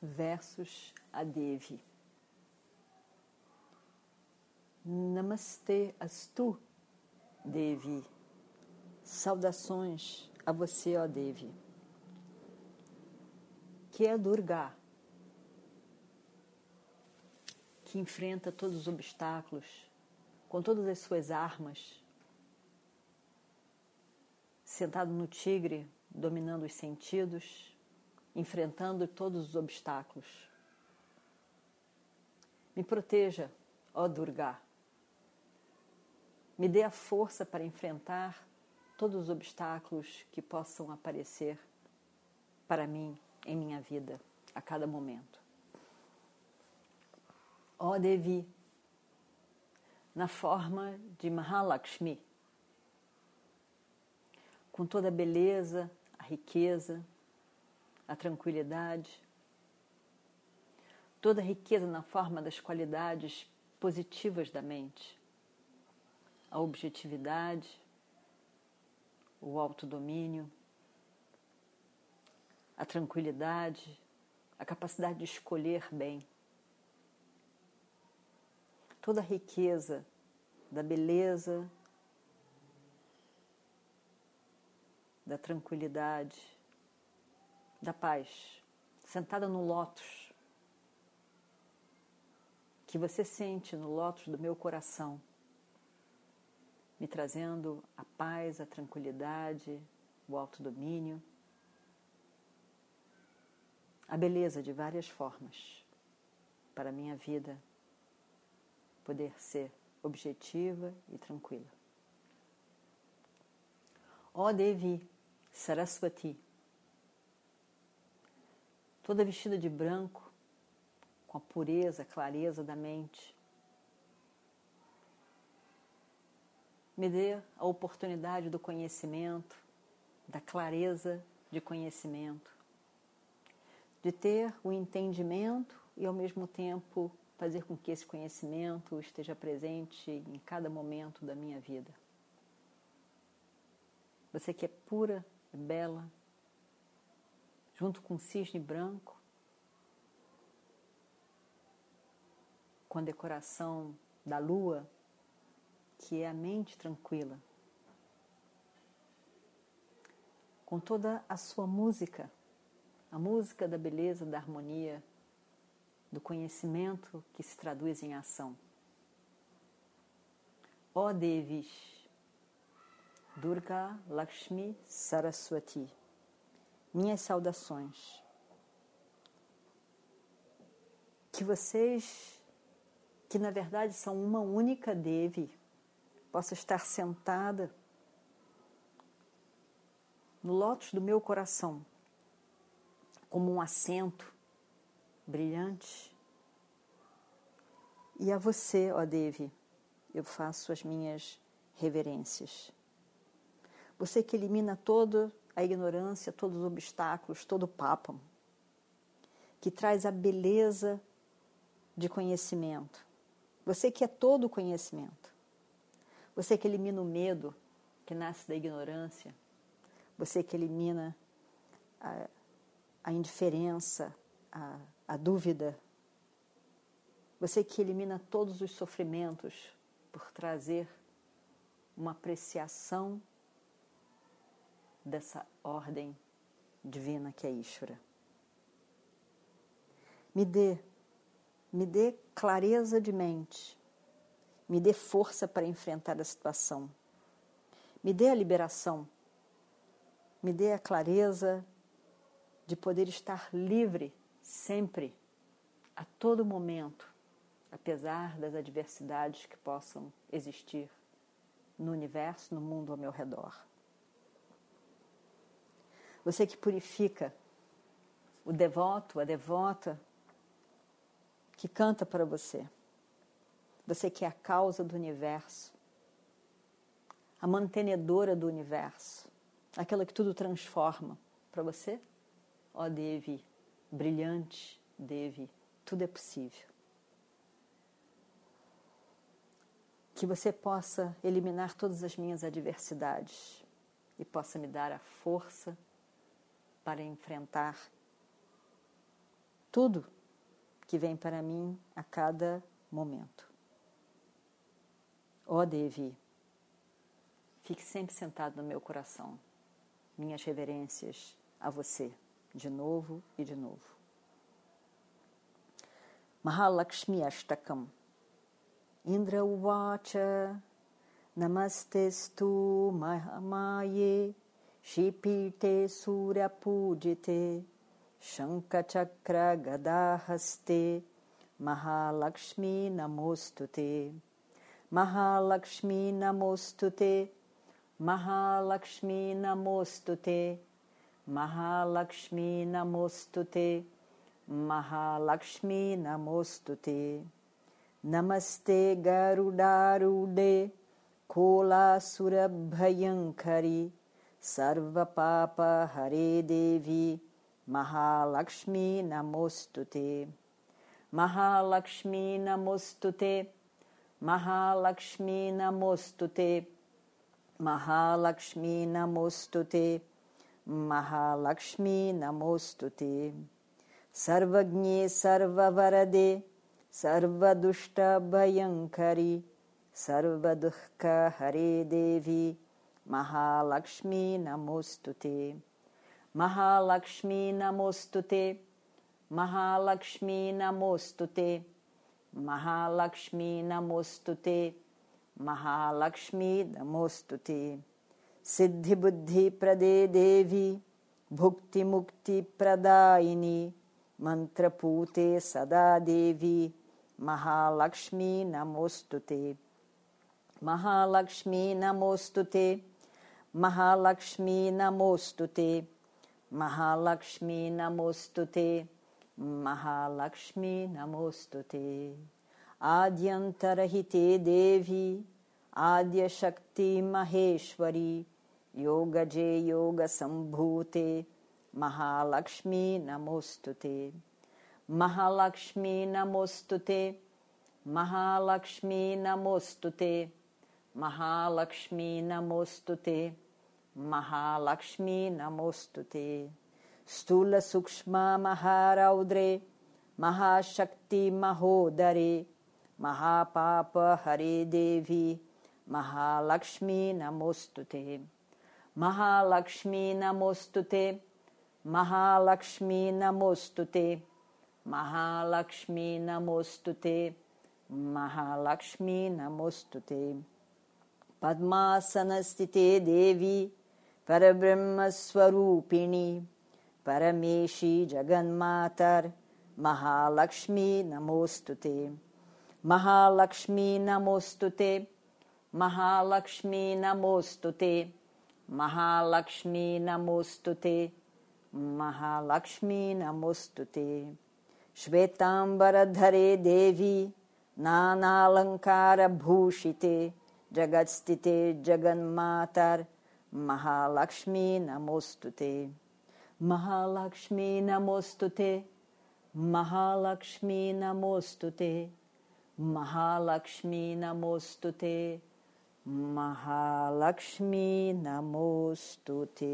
versus a Devi. Namaste Astu, Devi. Saudações a você, ó Devi. Que é Durga, que enfrenta todos os obstáculos com todas as suas armas, sentado no tigre, dominando os sentidos, enfrentando todos os obstáculos. Me proteja, ó Durga. Me dê a força para enfrentar todos os obstáculos que possam aparecer para mim em minha vida a cada momento. Ó Devi, na forma de Mahalakshmi, com toda a beleza, a riqueza, a tranquilidade, toda a riqueza na forma das qualidades positivas da mente, a objetividade, o autodomínio, a tranquilidade, a capacidade de escolher bem. Toda a riqueza da beleza, da tranquilidade, da paz, sentada no lótus, que você sente no lótus do meu coração, me trazendo a paz, a tranquilidade, o autodomínio, a beleza de várias formas para a minha vida poder ser objetiva e tranquila. Ó Devi Saraswati, toda vestida de branco, com a pureza, a clareza da mente, me dê a oportunidade do conhecimento, da clareza de conhecimento, de ter o entendimento e ao mesmo tempo fazer com que esse conhecimento esteja presente em cada momento da minha vida. Você que é pura, é bela, junto com o cisne branco, com a decoração da lua, que é a mente tranquila, com toda a sua música, a música da beleza, da harmonia, do conhecimento que se traduz em ação. Ó Devis, Durga Lakshmi Saraswati, minhas saudações. Que vocês, que na verdade são uma única Devi, possa estar sentada no lótus do meu coração, como um assento brilhante. E a você, ó Devi, eu faço as minhas reverências. Você que elimina toda a ignorância, todos os obstáculos, todo o papo, que traz a beleza de conhecimento. Você que é todo conhecimento. Você que elimina o medo que nasce da ignorância. Você que elimina a, a indiferença, a a dúvida, você que elimina todos os sofrimentos por trazer uma apreciação dessa ordem divina que é Ishvara. Me dê, me dê clareza de mente, me dê força para enfrentar a situação, me dê a liberação, me dê a clareza de poder estar livre sempre, a todo momento, apesar das adversidades que possam existir no universo, no mundo ao meu redor. Você que purifica o devoto, a devota que canta para você. Você que é a causa do universo, a mantenedora do universo, aquela que tudo transforma. Para você, ó Devi, brilhante, Devi, tudo é possível. Que você possa eliminar todas as minhas adversidades e possa me dar a força para enfrentar tudo que vem para mim a cada momento. Ó oh Devi, fique sempre sentado no meu coração. Minhas reverências a você, de novo e de novo. Mahalakshmi Ashtakam Indra Uvacha Namastestu Mahamaye श्रीपीठे सूर्यपूजिते शङ्खचक्रगदाहस्ते महालक्ष्मी नमोऽस्तु ते महालक्ष्मी नमोऽस्तु ते महालक्ष्मी नमोऽस्तु ते महालक्ष्मी नमोऽस्तु ते महालक्ष्मी नमोऽस्तु ते नमस्ते गरुडारूढे कोलासुरभयङ्करि सर्वपाप हरे देवि महालक्ष्मी नमोस्तु ते। महालक्ष्मी नमोस्तु ते। महालक्ष्मी नमोऽस्तु ते। महालक्ष्मी नमोऽस्तु ते। महालक्ष्मी नमोऽस्तु ते। सर्वज्ञे सर्ववरदे सर्वदुष्टभयङ्करि सर्वदुःखहरे देवि Mahalakshmi Namostute Siddhi Buddhi Prade Devi Bhukti Mukti Pradaini Mantrapute Sada Devi Mahalakshmi Namostute Mahalakshmi Namostute Mahalakshmi नमोऽस्तु ते महालक्ष्मी नमोऽस्तु ते महालक्ष्मी नमोऽस्तु ते आद्यन्तरहिते देवी आद्यशक्तिमहेश्वरी योगजे योगसम्भूते। महालक्ष्मी नमोऽस्तु ते महालक्ष्मी नमोऽस्तु ते महालक्ष्मी नमोऽस्तु ते महालक्ष्मी नमोऽस्तु ते महालक्ष्मी नमोऽस्तु ते स्थूलसूक्ष्महारौद्रे महाशक्तिमहोदरे महापापहरे देवी महालक्ष्मी नमोऽस्तु ते महालक्ष्मी नमोऽस्तु ते महालक्ष्मी नमोऽस्तु ते महालक्ष्मी नमोऽस्तु ते महालक्ष्मी नमोऽस्तु ते पद्मासनस्थिते देवी परब्रह्मस्वरूपिणि परमेशी जगन्मातर् महालक्ष्मी नमोऽस्तु ते। महालक्ष्मी नमोऽस्तु ते। महालक्ष्मी नमोऽस्तु ते। महालक्ष्मी नमोऽस्तु ते। महालक्ष्मी नमोऽस्तु ते। श्वेताम्बरधरे देवी नानालङ्कारभूषिते जगत्स्थिते जगन्मातर Mahalakshmi Namostute. Mahalakshmi Namostute. Mahalakshmi Namostute. Mahalakshmi Namostute. Mahalakshmi Namostute